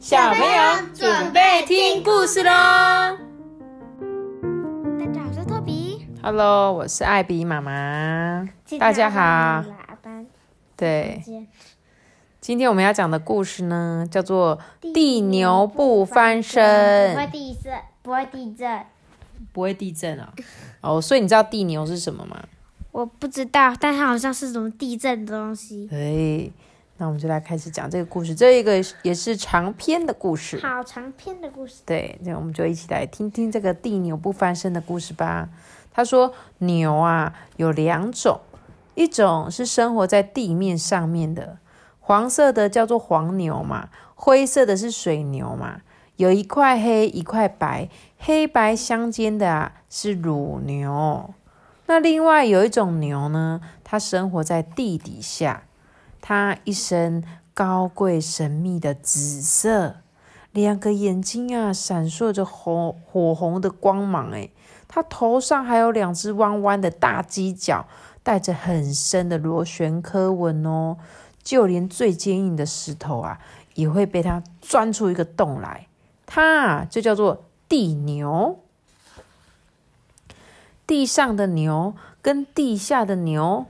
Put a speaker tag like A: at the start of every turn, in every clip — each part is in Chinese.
A: 小朋友准备听故事喽！
B: 大家好，我是托比。
A: Hello，我是艾比妈妈。大家好。对，今天我们要讲的故事呢，叫做《地牛不翻身
B: 不会地震，不会地震。
A: 不会地震啊。哦，所以你知道地牛是什么吗？
B: 我不知道，但它好像是什么地震的东西。
A: 对，那我们就来开始讲这个故事。这一个也是长篇的故事。
B: 好长篇的故事。
A: 对，那我们就一起来听听这个地牛不翻身的故事吧。他说，牛啊有两种，一种是生活在地面上面的，黄色的叫做黄牛嘛，灰色的是水牛嘛。有一块黑，一块白，黑白相间的啊是乳牛。那另外有一种牛呢，它生活在地底下，它一身高贵神秘的紫色。两个眼睛啊，闪烁着红火红的光芒。诶，它头上还有两只弯弯的大犄角，带着很深的螺旋刻纹哦。就连最坚硬的石头啊，也会被它钻出一个洞来。它啊，就叫做地牛。地上的牛跟地下的牛，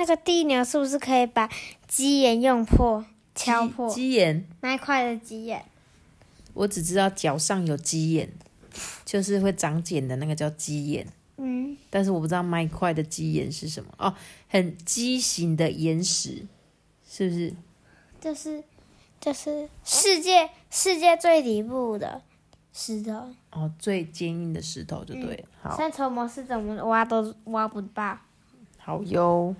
B: 那个地牛是不是可以把鸡眼用破、敲破
A: 鸡眼，
B: 那一块的鸡眼？
A: 我只知道脚上有鸡眼，就是会长茧的那个叫鸡眼。
B: 嗯，
A: 但是我不知道麦块的鸡岩是什么哦，很畸形的岩石，是不是？
B: 就是就是世界世界最底部的石头，
A: 哦，最坚硬的石头就对了。好，
B: 三筹模式怎么挖都挖不到。
A: 好哟。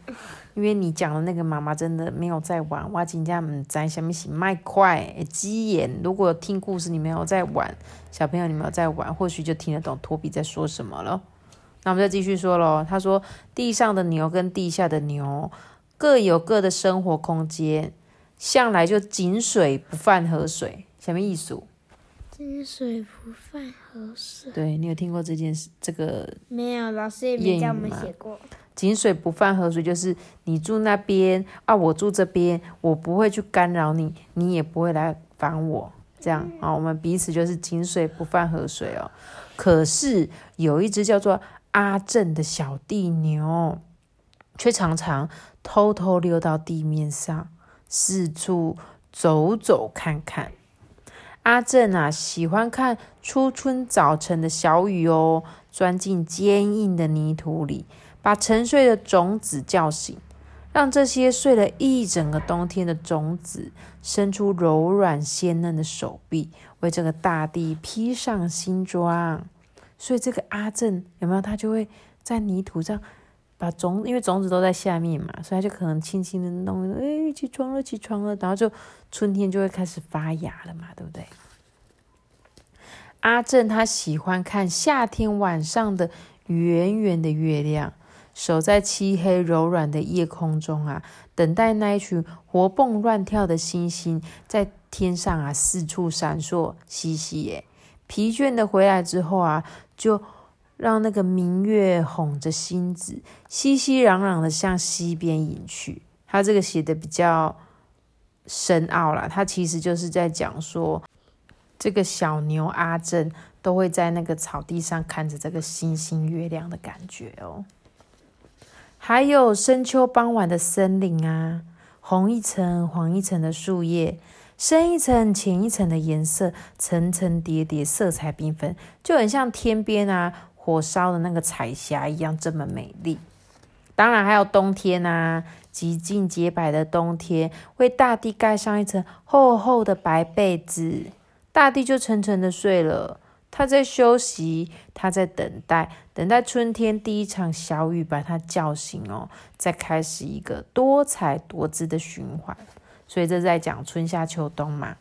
A: 因为你讲的那个妈妈真的没有在玩，我今天唔知下面是麦块鸡眼。如果听故事你没有在玩，小朋友你没有在玩，或许就听得懂托比在说什么了。那我们再继续说喽。他说，地上的牛跟地下的牛各有各的生活空间，向来就井水不犯河水。什么意思？
B: 金水不犯河水。
A: 对你有听过这件事？这个
B: 没有，老师也没教我们写过。
A: 井水不犯河水，就是你住那边啊，我住这边，我不会去干扰你，你也不会来烦我，这样啊，我们彼此就是井水不犯河水哦。可是有一只叫做阿正的小地牛，却常常偷偷溜到地面上，四处走走看看。阿正啊，喜欢看初春早晨的小雨哦，钻进坚硬的泥土里，把沉睡的种子叫醒，让这些睡了一整个冬天的种子伸出柔软鲜嫩的手臂，为这个大地披上新装。所以这个阿正有没有？他就会在泥土上把种，因为种子都在下面嘛，所以他就可能轻轻的弄，哎，起床了，起床了，然后就春天就会开始发芽了嘛，对不对？阿正他喜欢看夏天晚上的圆圆的月亮，守在漆黑柔软的夜空中啊，等待那一群活蹦乱跳的星星在天上啊四处闪烁嬉戏耶。疲倦的回来之后啊，就让那个明月哄着星子，熙熙攘攘的向西边隐去。他这个写的比较深奥啦，他其实就是在讲说。这个小牛阿正都会在那个草地上看着这个星星月亮的感觉哦。还有深秋傍晚的森林啊，红一层黄一层的树叶，深一层浅一层的颜色，层层叠叠，色彩缤纷，就很像天边啊火烧的那个彩霞一样这么美丽。当然还有冬天啊，极尽洁白的冬天，为大地盖上一层厚厚的白被子。大地就沉沉的睡了，他在休息，他在等待，等待春天第一场小雨把他叫醒哦，再开始一个多彩多姿的循环。所以这在讲春夏秋冬嘛。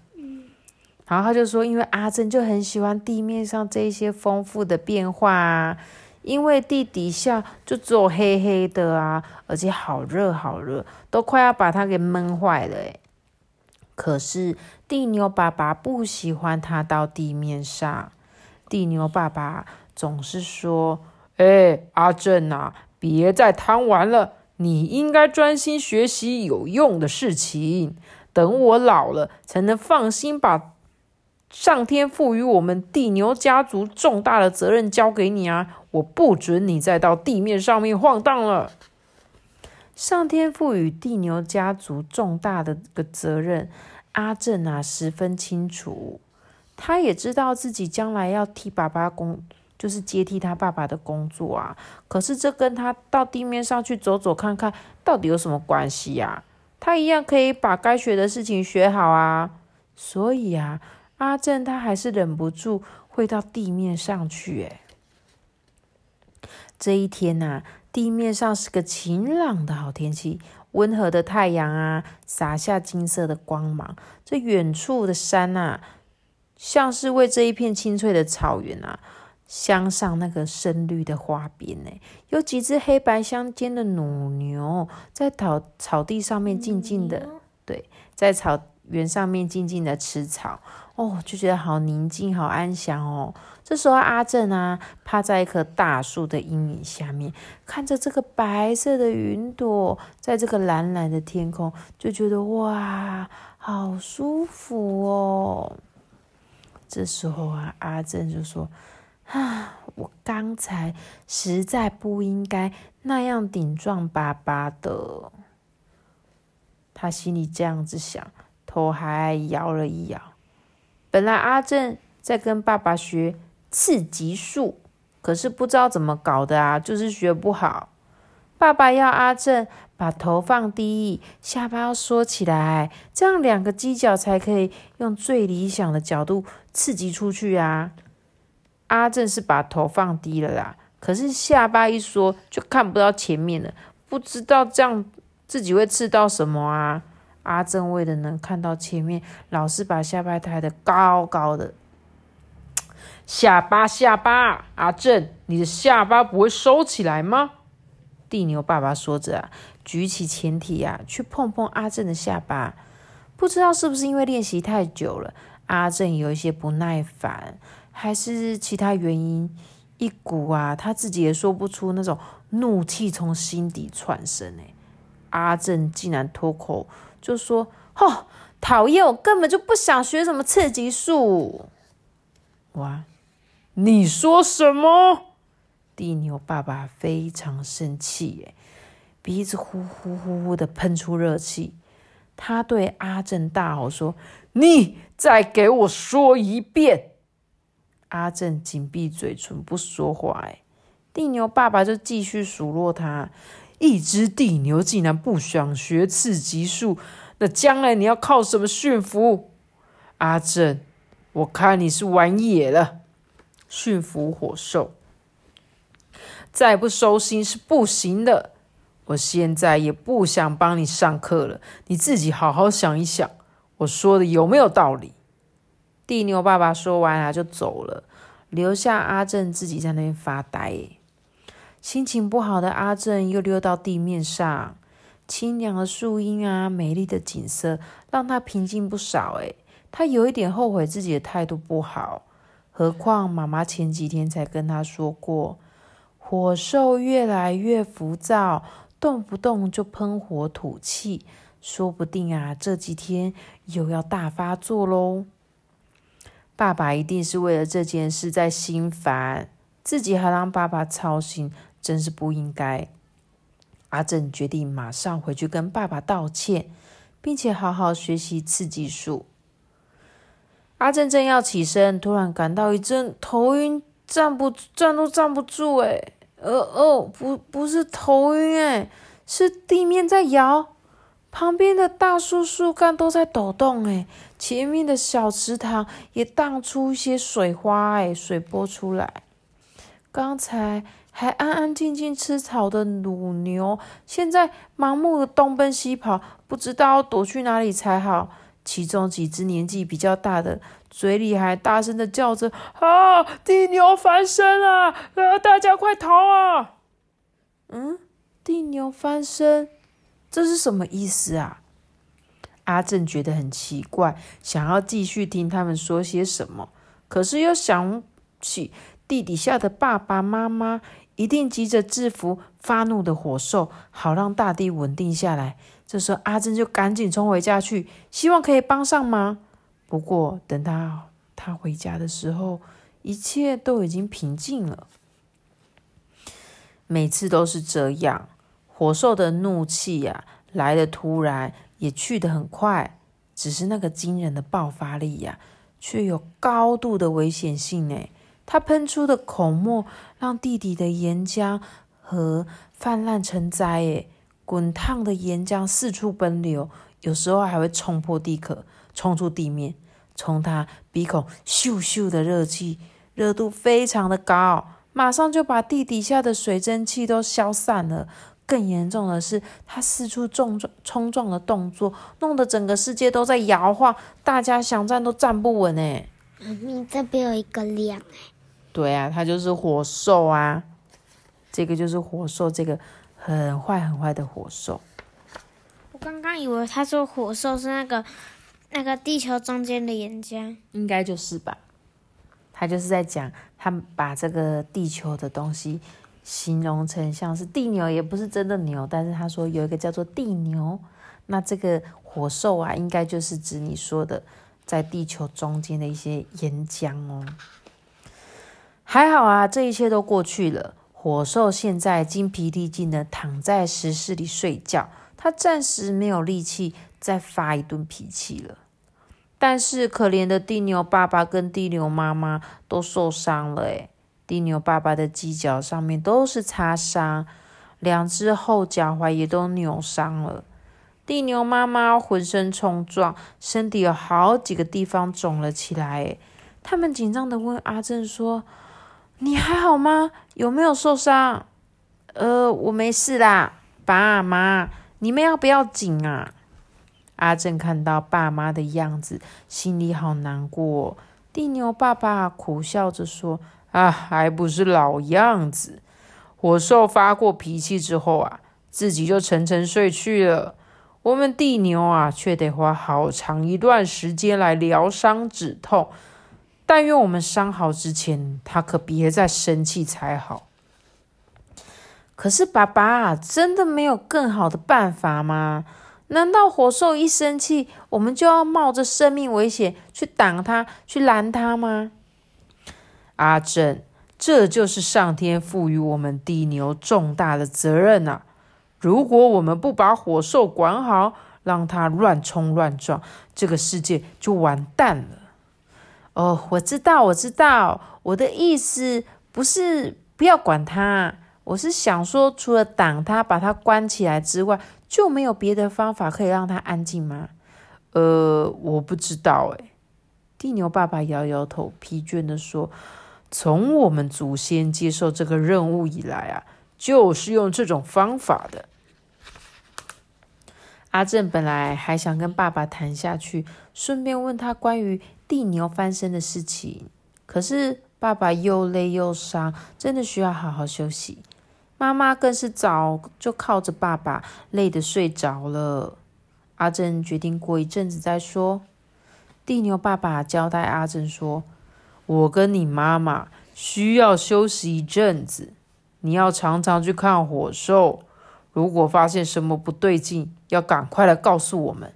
A: 然后他就说，因为阿正就很喜欢地面上这些丰富的变化啊，因为地底下就只有黑黑的啊，而且好热好热，都快要把它给闷坏了诶。可是地牛爸爸不喜欢它到地面上。地牛爸爸总是说：“哎，阿正啊，别再贪玩了，你应该专心学习有用的事情。等我老了，才能放心把上天赋予我们地牛家族重大的责任交给你啊！我不准你再到地面上面晃荡了。上天赋予地牛家族重大的个责任，阿正啊十分清楚。他也知道自己将来要替爸爸工，就是接替他爸爸的工作啊。可是这跟他到地面上去走走看看到底有什么关系呀？他一样可以把该学的事情学好啊。所以啊。阿正他还是忍不住会到地面上去。哎，这一天呐，地面上是个晴朗的好天气，温和的太阳啊，洒下金色的光芒。这远处的山呐，像是为这一片青翠的草原啊，镶上那个深绿的花边。呢，有几只黑白相间的乳牛在草草地上面静静的，对，在草原上面静静的吃草。哦，就觉得好宁静、好安详哦。这时候，阿正啊，趴在一棵大树的阴影下面，看着这个白色的云朵，在这个蓝蓝的天空，就觉得哇，好舒服哦。这时候啊，阿正就说：“啊，我刚才实在不应该那样顶撞爸爸的。”他心里这样子想，头还摇了一摇。本来阿正在跟爸爸学刺激术，可是不知道怎么搞的啊，就是学不好。爸爸要阿正把头放低，下巴要缩起来，这样两个犄角才可以用最理想的角度刺激出去啊。阿正是把头放低了啦，可是下巴一缩就看不到前面了，不知道这样自己会刺到什么啊。阿正为了能看到前面，老是把下巴抬得高高的。下巴，下巴，阿正，你的下巴不会收起来吗？地牛爸爸说着啊，举起前蹄啊，去碰碰阿正的下巴。不知道是不是因为练习太久了，阿正有一些不耐烦，还是其他原因，一股啊，他自己也说不出那种怒气从心底窜升。哎，阿正竟然脱口。就说：“哦，讨厌！我根本就不想学什么刺激术。”哇！你说什么？地牛爸爸非常生气，哎，鼻子呼呼呼呼的喷出热气。他对阿正大吼说：“你再给我说一遍！”阿正紧闭嘴唇不说话。哎，地牛爸爸就继续数落他。一只地牛竟然不想学刺激术，那将来你要靠什么驯服？阿正，我看你是玩野了。驯服火兽，再不收心是不行的。我现在也不想帮你上课了，你自己好好想一想，我说的有没有道理？地牛爸爸说完啊，就走了，留下阿正自己在那边发呆。心情不好的阿正又溜到地面上，清凉的树荫啊，美丽的景色让他平静不少。诶，他有一点后悔自己的态度不好。何况妈妈前几天才跟他说过，火兽越来越浮躁，动不动就喷火吐气，说不定啊，这几天又要大发作喽。爸爸一定是为了这件事在心烦，自己还让爸爸操心。真是不应该。阿正决定马上回去跟爸爸道歉，并且好好学习刺激术。阿正正要起身，突然感到一阵头晕，站不站都站不住。哎，呃哦，不，不是头晕，哎，是地面在摇，旁边的大树树干都在抖动。哎，前面的小池塘也荡出一些水花，哎，水波出来。刚才。还安安静静吃草的乳牛，现在盲目的东奔西跑，不知道躲去哪里才好。其中几只年纪比较大的，嘴里还大声的叫着：“啊，地牛翻身了！啊，大家快逃啊！”嗯，地牛翻身，这是什么意思啊？阿正觉得很奇怪，想要继续听他们说些什么，可是又想起地底下的爸爸妈妈。一定急着制服发怒的火兽，好让大地稳定下来。这时候，阿珍就赶紧冲回家去，希望可以帮上忙。不过，等他他回家的时候，一切都已经平静了。每次都是这样，火兽的怒气呀，来的突然，也去得很快。只是那个惊人的爆发力呀，却有高度的危险性呢。他喷出的口沫，让地底的岩浆和泛滥成灾，诶，滚烫的岩浆四处奔流，有时候还会冲破地壳，冲出地面。从他鼻孔咻咻的热气，热度非常的高，马上就把地底下的水蒸气都消散了。更严重的是，他四处重撞、冲撞的动作，弄得整个世界都在摇晃，大家想站都站不稳哎。
B: 你这边有一个亮哎。
A: 对啊，它就是火兽啊，这个就是火兽，这个很坏很坏的火兽。
B: 我刚刚以为他说火兽是那个那个地球中间的岩浆，
A: 应该就是吧？他就是在讲，他把这个地球的东西。形容成像是地牛，也不是真的牛，但是他说有一个叫做地牛，那这个火兽啊，应该就是指你说的在地球中间的一些岩浆哦。还好啊，这一切都过去了。火兽现在精疲力尽的躺在石室里睡觉，他暂时没有力气再发一顿脾气了。但是可怜的地牛爸爸跟地牛妈妈都受伤了，诶地牛爸爸的犄角上面都是擦伤，两只后脚踝也都扭伤了。地牛妈妈浑身冲撞，身体有好几个地方肿了起来。他们紧张的问阿正说：“你还好吗？有没有受伤？”“呃，我没事啦，爸妈，你们要不要紧啊？”阿正看到爸妈的样子，心里好难过。地牛爸爸苦笑着说。啊，还不是老样子。火兽发过脾气之后啊，自己就沉沉睡去了。我们地牛啊，却得花好长一段时间来疗伤止痛。但愿我们伤好之前，他可别再生气才好。可是爸爸，真的没有更好的办法吗？难道火兽一生气，我们就要冒着生命危险去挡他、去拦他吗？阿正，这就是上天赋予我们地牛重大的责任呐！如果我们不把火兽管好，让它乱冲乱撞，这个世界就完蛋了。哦，我知道，我知道，我的意思不是不要管他，我是想说，除了挡他、把他关起来之外，就没有别的方法可以让它安静吗？呃，我不知道，诶地牛爸爸摇摇头，疲倦的说。从我们祖先接受这个任务以来啊，就是用这种方法的。阿正本来还想跟爸爸谈下去，顺便问他关于地牛翻身的事情，可是爸爸又累又伤，真的需要好好休息。妈妈更是早就靠着爸爸，累得睡着了。阿正决定过一阵子再说。地牛爸爸交代阿正说。我跟你妈妈需要休息一阵子，你要常常去看火兽。如果发现什么不对劲，要赶快来告诉我们。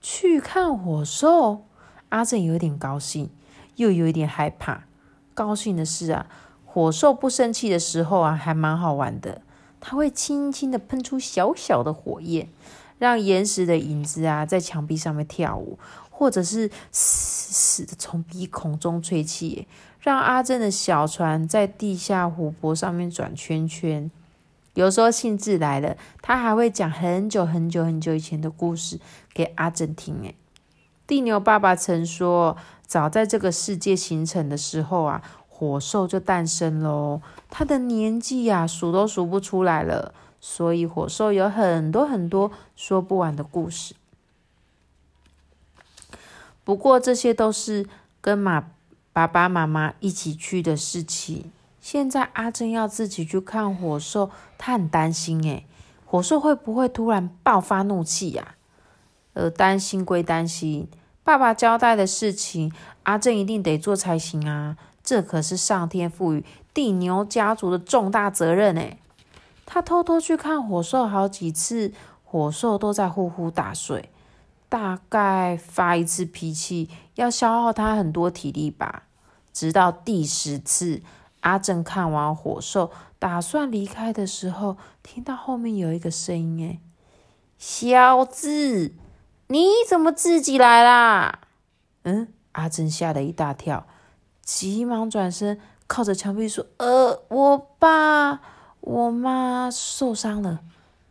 A: 去看火兽，阿正有点高兴，又有一点害怕。高兴的是啊，火兽不生气的时候啊，还蛮好玩的。它会轻轻的喷出小小的火焰，让岩石的影子啊在墙壁上面跳舞。或者是死死的从鼻孔中吹气，让阿正的小船在地下湖泊上面转圈圈。有时候兴致来了，他还会讲很久很久很久以前的故事给阿正听。诶地牛爸爸曾说，早在这个世界形成的时候啊，火兽就诞生喽。他的年纪呀，数都数不出来了。所以火兽有很多很多说不完的故事。不过这些都是跟马爸爸妈妈一起去的事情。现在阿珍要自己去看火兽，他很担心诶，火兽会不会突然爆发怒气呀？呃，担心归担心，爸爸交代的事情，阿正一定得做才行啊！这可是上天赋予地牛家族的重大责任诶。他偷偷去看火兽好几次，火兽都在呼呼大睡。大概发一次脾气要消耗他很多体力吧。直到第十次，阿正看完火兽，打算离开的时候，听到后面有一个声音：“哎，小子，你怎么自己来啦？”嗯，阿珍吓了一大跳，急忙转身，靠着墙壁说：“呃，我爸、我妈受伤了，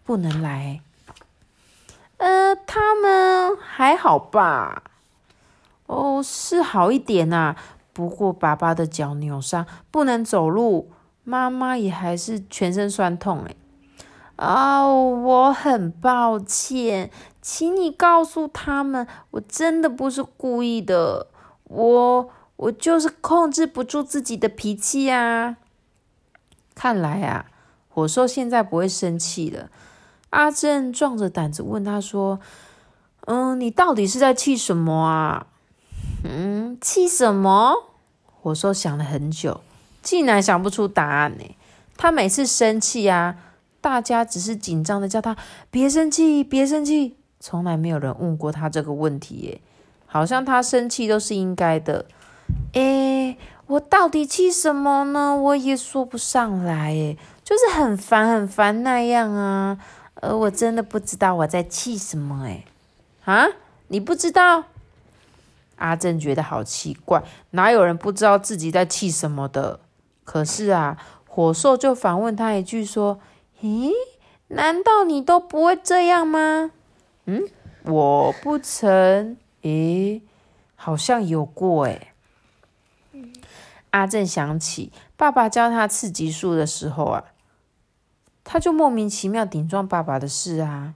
A: 不能来。”呃，他们还好吧？哦，是好一点呐。不过爸爸的脚扭伤，不能走路；妈妈也还是全身酸痛。哎，啊，我很抱歉，请你告诉他们，我真的不是故意的，我我就是控制不住自己的脾气啊。看来啊，火兽现在不会生气了。阿正壮着胆子问他说：“嗯，你到底是在气什么啊？嗯，气什么？”火兽想了很久，竟然想不出答案呢。他每次生气啊，大家只是紧张的叫他别生气，别生气，从来没有人问过他这个问题耶。好像他生气都是应该的。诶，我到底气什么呢？我也说不上来耶，就是很烦很烦那样啊。呃，我真的不知道我在气什么哎，啊，你不知道？阿正觉得好奇怪，哪有人不知道自己在气什么的？可是啊，火兽就反问他一句说：“咦，难道你都不会这样吗？”嗯，我不曾，咦，好像有过哎。阿正想起爸爸教他刺激术的时候啊。他就莫名其妙顶撞爸爸的事啊！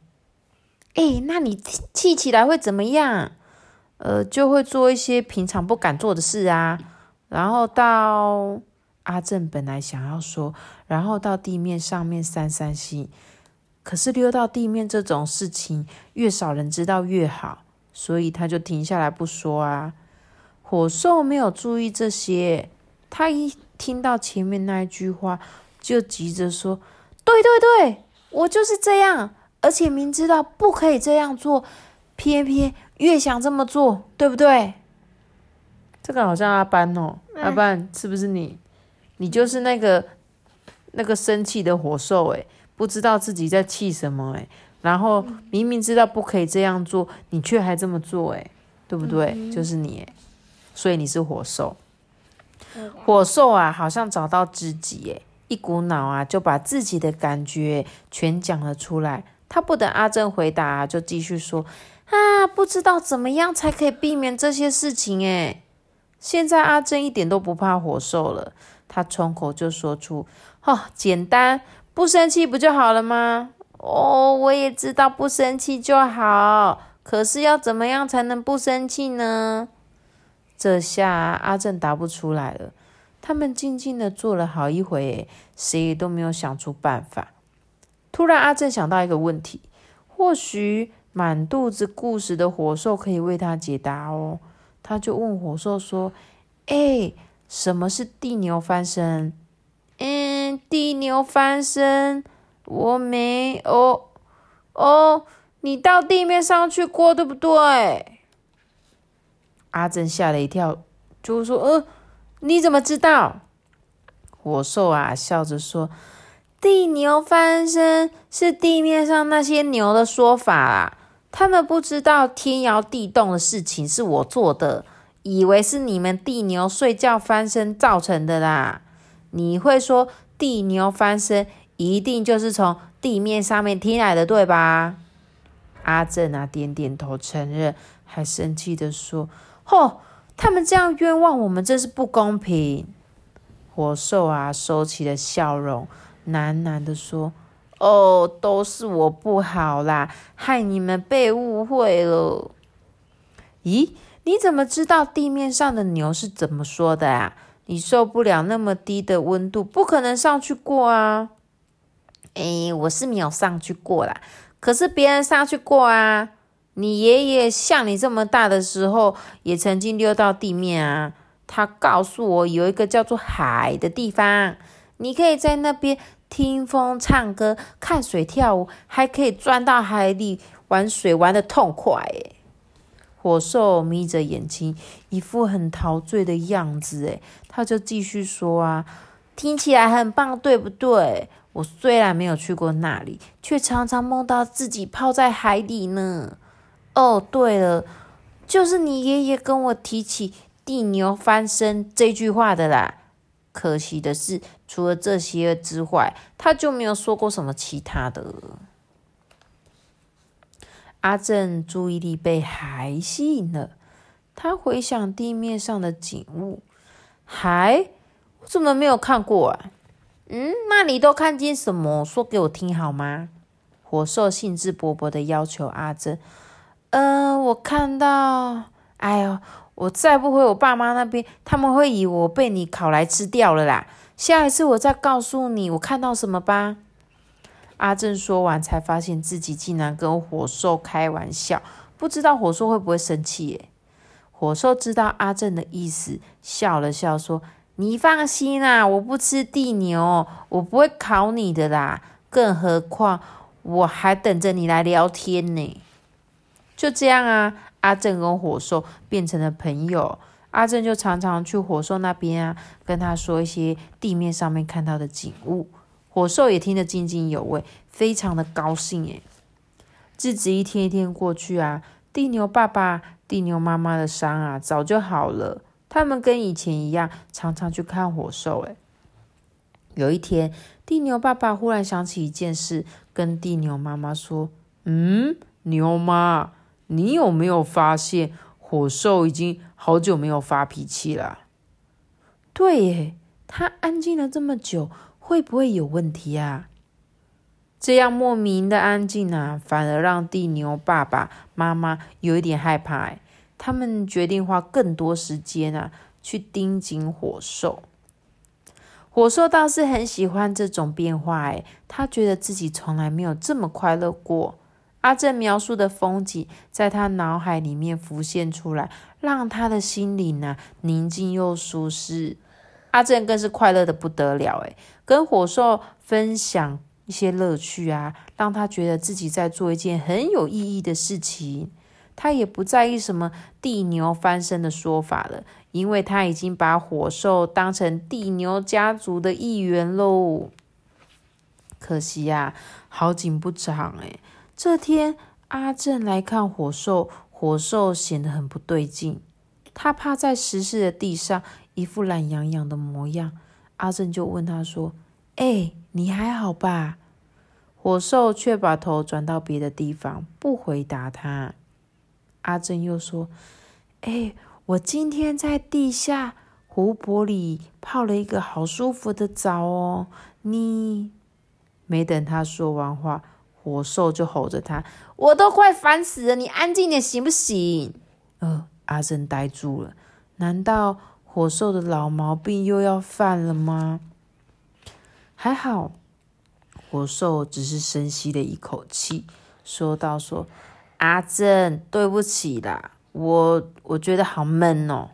A: 哎，那你气起来会怎么样？呃，就会做一些平常不敢做的事啊。然后到阿正本来想要说，然后到地面上面散散心，可是溜到地面这种事情越少人知道越好，所以他就停下来不说啊。火兽没有注意这些，他一听到前面那一句话，就急着说。对对对，我就是这样，而且明知道不可以这样做，偏偏越想这么做，对不对？这个好像阿班哦，阿班是不是你？你就是那个那个生气的火兽诶，不知道自己在气什么诶，然后明明知道不可以这样做，你却还这么做诶，对不对？就是你所以你是火兽。火兽啊，好像找到知己诶。一股脑啊，就把自己的感觉全讲了出来。他不等阿正回答，就继续说：“啊，不知道怎么样才可以避免这些事情。”诶现在阿正一点都不怕火兽了，他冲口就说出：“哦，简单，不生气不就好了吗？”哦，我也知道不生气就好，可是要怎么样才能不生气呢？这下阿正答不出来了。他们静静的坐了好一会，谁也都没有想出办法。突然，阿正想到一个问题，或许满肚子故事的火兽可以为他解答哦。他就问火兽说：“哎，什么是地牛翻身？”“嗯，地牛翻身，我没哦哦，你到地面上去过，对不对？”阿珍吓了一跳，就说：“呃。”你怎么知道？火兽啊，笑着说：“地牛翻身是地面上那些牛的说法啊，他们不知道天摇地动的事情是我做的，以为是你们地牛睡觉翻身造成的啦。你会说地牛翻身一定就是从地面上面听来的，对吧？”阿正啊，点点头承认，还生气的说：“吼！”他们这样冤枉我们，真是不公平。火兽啊，收起了笑容，喃喃的说：“哦，都是我不好啦，害你们被误会了。”咦，你怎么知道地面上的牛是怎么说的啊？你受不了那么低的温度，不可能上去过啊。哎，我是没有上去过啦，可是别人上去过啊。你爷爷像你这么大的时候，也曾经溜到地面啊。他告诉我有一个叫做海的地方，你可以在那边听风、唱歌、看水跳舞，还可以钻到海里玩水，玩的痛快。火兽眯着眼睛，一副很陶醉的样子。诶，他就继续说啊，听起来很棒，对不对？我虽然没有去过那里，却常常梦到自己泡在海里呢。哦，对了，就是你爷爷跟我提起地牛翻身这句话的啦。可惜的是，除了这些之外，他就没有说过什么其他的。阿正注意力被海吸引了，他回想地面上的景物，海，我怎么没有看过啊？嗯，那你都看见什么？说给我听好吗？火兽兴致勃勃的要求阿正。嗯，我看到，哎呦，我再不回我爸妈那边，他们会以为我被你烤来吃掉了啦。下一次我再告诉你我看到什么吧。阿正说完，才发现自己竟然跟火兽开玩笑，不知道火兽会不会生气？耶？火兽知道阿正的意思，笑了笑说：“你放心啦，我不吃地牛，我不会烤你的啦。更何况我还等着你来聊天呢。”就这样啊，阿正跟火兽变成了朋友。阿正就常常去火兽那边啊，跟他说一些地面上面看到的景物。火兽也听得津津有味，非常的高兴诶。日子一天一天过去啊，地牛爸爸、地牛妈妈的伤啊早就好了，他们跟以前一样，常常去看火兽诶。有一天，地牛爸爸忽然想起一件事，跟地牛妈妈说：“嗯，牛妈，你有没有发现火兽已经好久没有发脾气了？”对耶，他安静了这么久。会不会有问题啊？这样莫名的安静啊，反而让地牛爸爸妈妈有一点害怕。他们决定花更多时间啊，去盯紧火兽。火兽倒是很喜欢这种变化，哎，他觉得自己从来没有这么快乐过。阿正描述的风景，在他脑海里面浮现出来，让他的心灵呢宁静又舒适。阿正更是快乐的不得了，诶跟火兽分享一些乐趣啊，让他觉得自己在做一件很有意义的事情。他也不在意什么地牛翻身的说法了，因为他已经把火兽当成地牛家族的一员喽。可惜呀，好景不长，诶这天阿正来看火兽，火兽显得很不对劲，他趴在石室的地上。一副懒洋洋的模样，阿正就问他说：“哎，你还好吧？”火兽却把头转到别的地方，不回答他。阿正又说：“哎，我今天在地下湖泊里泡了一个好舒服的澡哦。”你没等他说完话，火兽就吼着他：“我都快烦死了，你安静点行不行？”呃，阿正呆住了，难道？火兽的老毛病又要犯了吗？还好，火兽只是深吸了一口气，说道：“说阿正，对不起啦，我我觉得好闷哦。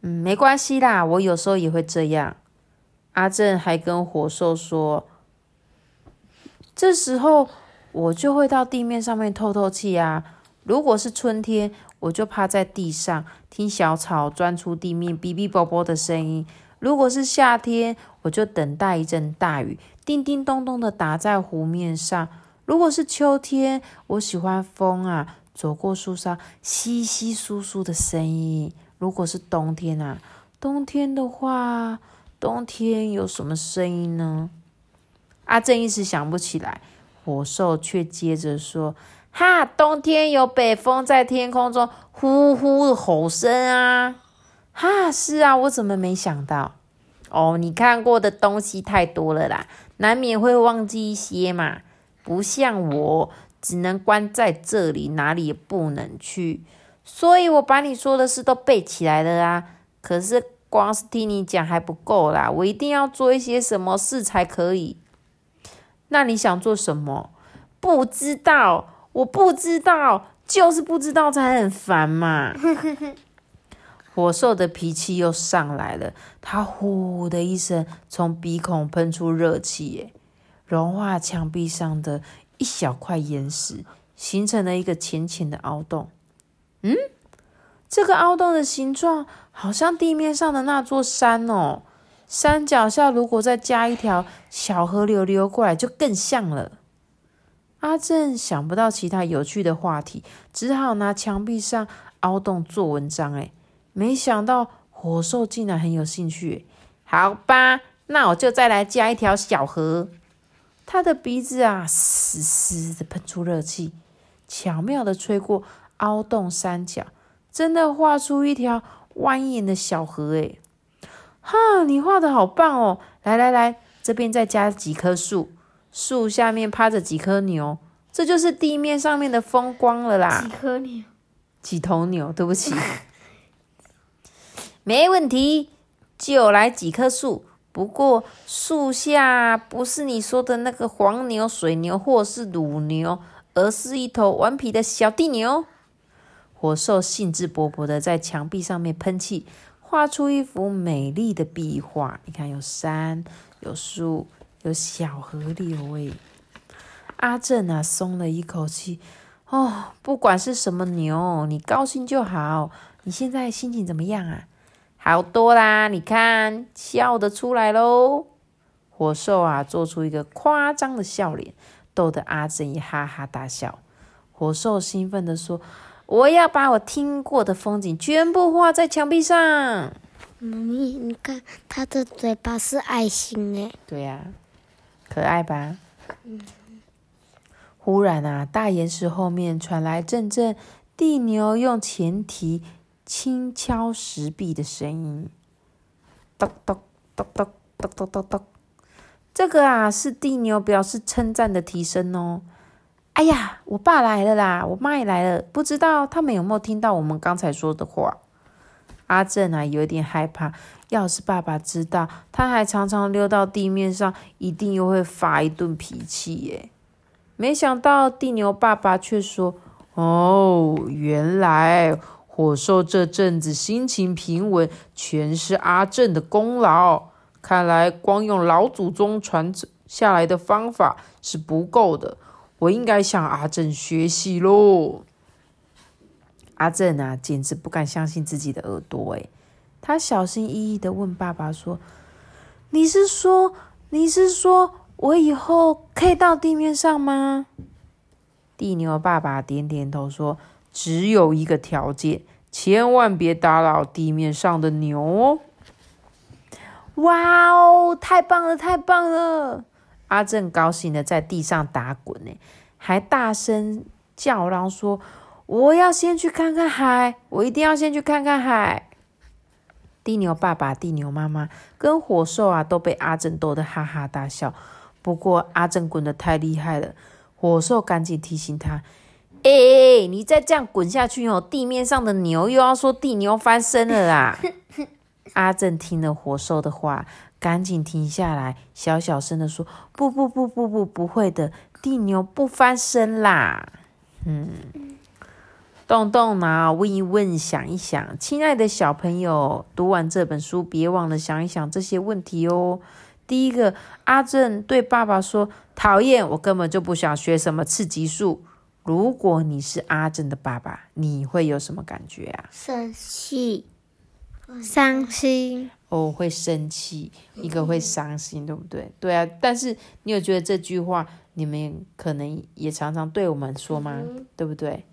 A: 嗯，没关系啦，我有时候也会这样。”阿正还跟火兽说：“这时候我就会到地面上面透透气啊。如果是春天。”我就趴在地上听小草钻出地面哔哔啵啵的声音。如果是夏天，我就等待一阵大雨，叮叮咚咚的打在湖面上。如果是秋天，我喜欢风啊，走过树梢稀稀疏疏的声音。如果是冬天啊，冬天的话，冬天有什么声音呢？阿正一时想不起来，火兽却接着说。哈，冬天有北风在天空中呼呼的吼声啊！哈，是啊，我怎么没想到？哦，你看过的东西太多了啦，难免会忘记一些嘛。不像我，只能关在这里，哪里也不能去。所以我把你说的事都背起来了啊。可是光是听你讲还不够啦，我一定要做一些什么事才可以。那你想做什么？不知道。我不知道，就是不知道才很烦嘛。火兽的脾气又上来了，它呼的一声从鼻孔喷出热气，耶，融化墙壁上的一小块岩石，形成了一个浅浅的凹洞。嗯，这个凹洞的形状好像地面上的那座山哦。山脚下如果再加一条小河流流过来，就更像了。阿正想不到其他有趣的话题，只好拿墙壁上凹洞做文章。哎，没想到火兽竟然很有兴趣。好吧，那我就再来加一条小河。他的鼻子啊，嘶嘶的喷出热气，巧妙的吹过凹洞山脚，真的画出一条蜿蜒的小河。哎。哈，你画的好棒哦！来来来，这边再加几棵树，树下面趴着几颗牛，这就是地面上面的风光了啦。
B: 几颗牛？
A: 几头牛？对不起，没问题，就来几棵树。不过树下不是你说的那个黄牛、水牛或是乳牛，而是一头顽皮的小地牛。火兽兴致勃勃的在墙壁上面喷气。画出一幅美丽的壁画，你看有山，有树，有小河流。诶，阿正啊，松了一口气。哦，不管是什么牛，你高兴就好。你现在心情怎么样啊？好多啦，你看，笑得出来喽。火兽啊，做出一个夸张的笑脸，逗得阿正也哈哈大笑。火兽兴奋地说。我要把我听过的风景全部画在墙壁上。
B: 妈咪，你看，它的嘴巴是爱心诶。
A: 对呀，可爱吧？嗯。忽然啊，大岩石后面传来阵阵地牛用前蹄轻敲石壁的声音，咚咚咚咚咚咚咚咚。这个啊，是地牛表示称赞的提声哦。哎呀，我爸来了啦，我妈也来了，不知道他们有没有听到我们刚才说的话。阿正啊，有点害怕，要是爸爸知道，他还常常溜到地面上，一定又会发一顿脾气耶。没想到地牛爸爸却说：“哦，原来火兽这阵子心情平稳，全是阿正的功劳。看来光用老祖宗传下来的方法是不够的。”我应该向阿正学习喽！阿正啊，简直不敢相信自己的耳朵诶他小心翼翼的问爸爸说：“你是说，你是说我以后可以到地面上吗？”地牛爸爸点点头说：“只有一个条件，千万别打扰地面上的牛哦！”哇哦，太棒了，太棒了！阿正高兴的在地上打滚呢，还大声叫嚷说：“我要先去看看海，我一定要先去看看海。”地牛爸爸、地牛妈妈跟火兽啊，都被阿正逗得哈哈大笑。不过阿正滚得太厉害了，火兽赶紧提醒他：“哎，你再这样滚下去哦，地面上的牛又要说地牛翻身了啦！”阿正听了火兽的话。赶紧停下来，小小声的说：“不不不不不，不会的，地牛不翻身啦。”嗯，动动脑，问一问，想一想，亲爱的小朋友，读完这本书，别忘了想一想这些问题哦。第一个，阿正对爸爸说：“讨厌，我根本就不想学什么刺激术。”如果你是阿正的爸爸，你会有什么感觉啊？
B: 生气，伤心。
A: 哦，会生气，一个会伤心，对不对？对啊，但是你有觉得这句话，你们可能也常常对我们说吗？对不对？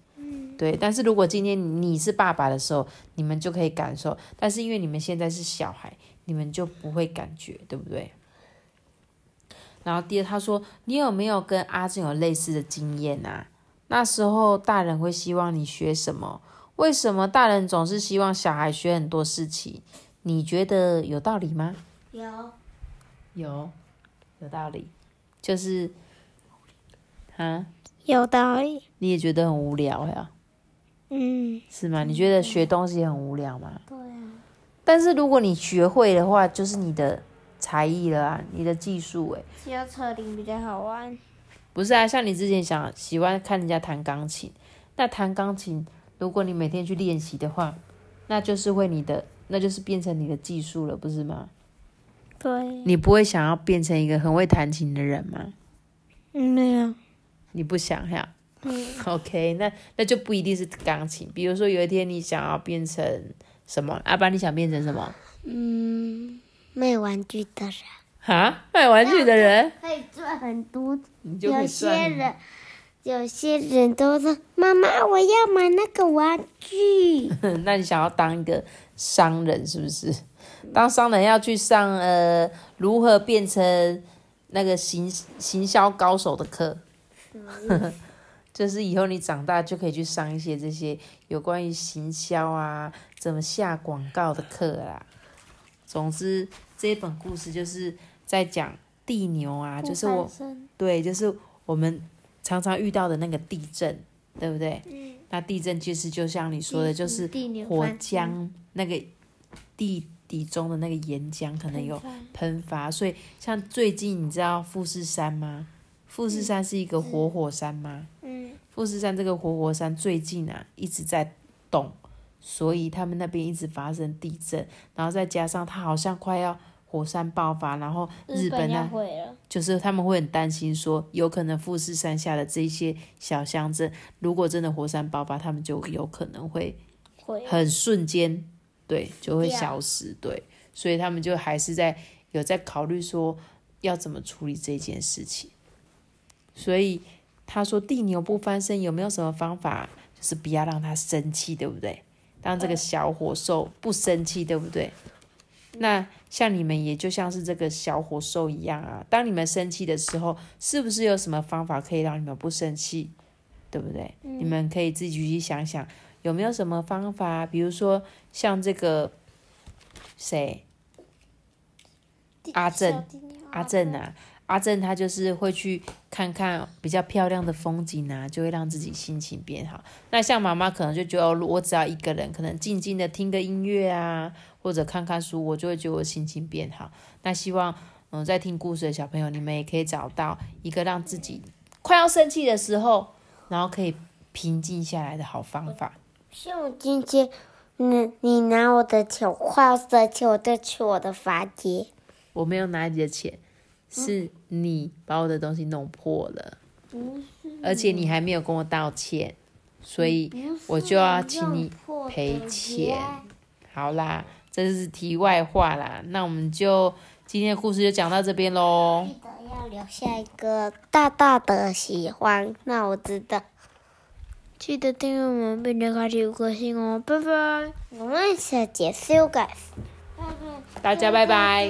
A: 对。但是如果今天你是爸爸的时候，你们就可以感受，但是因为你们现在是小孩，你们就不会感觉，对不对？然后第二，他说，你有没有跟阿正有类似的经验啊？那时候大人会希望你学什么？为什么大人总是希望小孩学很多事情？你觉得有道理吗？
B: 有，
A: 有，有道理，就是，啊，
B: 有道理。
A: 你也觉得很无聊呀？
B: 嗯，
A: 是吗？你觉得学东西很无聊吗？
B: 对啊。
A: 但是如果你学会的话，就是你的才艺了啊，你的技术哎。
B: 骑车铃比较好玩。
A: 不是啊，像你之前想喜欢看人家弹钢琴，那弹钢琴，如果你每天去练习的话，那就是会你的。那就是变成你的技术了，不是吗？
B: 对。
A: 你不会想要变成一个很会弹琴的人吗？
B: 没有。
A: 你不想呀？
B: 嗯，
A: OK，那那就不一定是钢琴。比如说有一天你想要变成什么，阿爸你想变成什么？
B: 嗯，卖玩具的人
A: 哈，卖玩具的人，
B: 可以赚很多。
A: 你就
B: 有些。人，有些人都说：“妈妈，我要买那个玩具。
A: 那你想要当一个商人是不是？当商人要去上呃如何变成那个行行销高手的课，就是以后你长大就可以去上一些这些有关于行销啊，怎么下广告的课啦。总之，这一本故事就是在讲地牛啊，就是我对，就是我们常常遇到的那个地震，对不对？
B: 嗯，
A: 那地震其实就像你说的，就是火浆那个地底中的那个岩浆可能有喷发，所以像最近你知道富士山吗？富士山是一个活火山吗？
B: 嗯，
A: 富士山这个活火山最近啊一直在动，所以他们那边一直发生地震，然后再加上它好像快要火山爆发，然后日本
B: 要
A: 呢。就是他们会很担心说，有可能富士山下的这些小乡镇，如果真的火山爆发，他们就有可能会。很瞬间，对，就会消失，对，所以他们就还是在有在考虑说要怎么处理这件事情。所以他说地牛不翻身有没有什么方法？就是不要让他生气，对不对？让这个小火兽不生气，对不对？那像你们也就像是这个小火兽一样啊，当你们生气的时候，是不是有什么方法可以让你们不生气？对不对？你们可以自己去想想，有没有什么方法？比如说像这个谁阿正阿正啊，阿正他就是会去看看比较漂亮的风景啊，就会让自己心情变好。那像妈妈可能就觉得，哦我只要一个人，可能静静的听个音乐啊，或者看看书，我就会觉得我心情变好。那希望嗯，在听故事的小朋友，你们也可以找到一个让自己快要生气的时候，然后可以平静下来的好方法。
B: 像我今天，你你拿我的球，快要生气，我就去我的房间。
A: 我没有拿你的钱，是你把我的东西弄破了，不是而且你还没有跟我道歉，所以我就要请你赔钱。好啦，这是题外话啦。那我们就今天的故事就讲到这边喽。
B: 记得要留下一个大大的喜欢，那我知道。记得订阅我们，并且开启五颗星哦，拜拜。我们下节 see you guys。
A: 大家拜拜。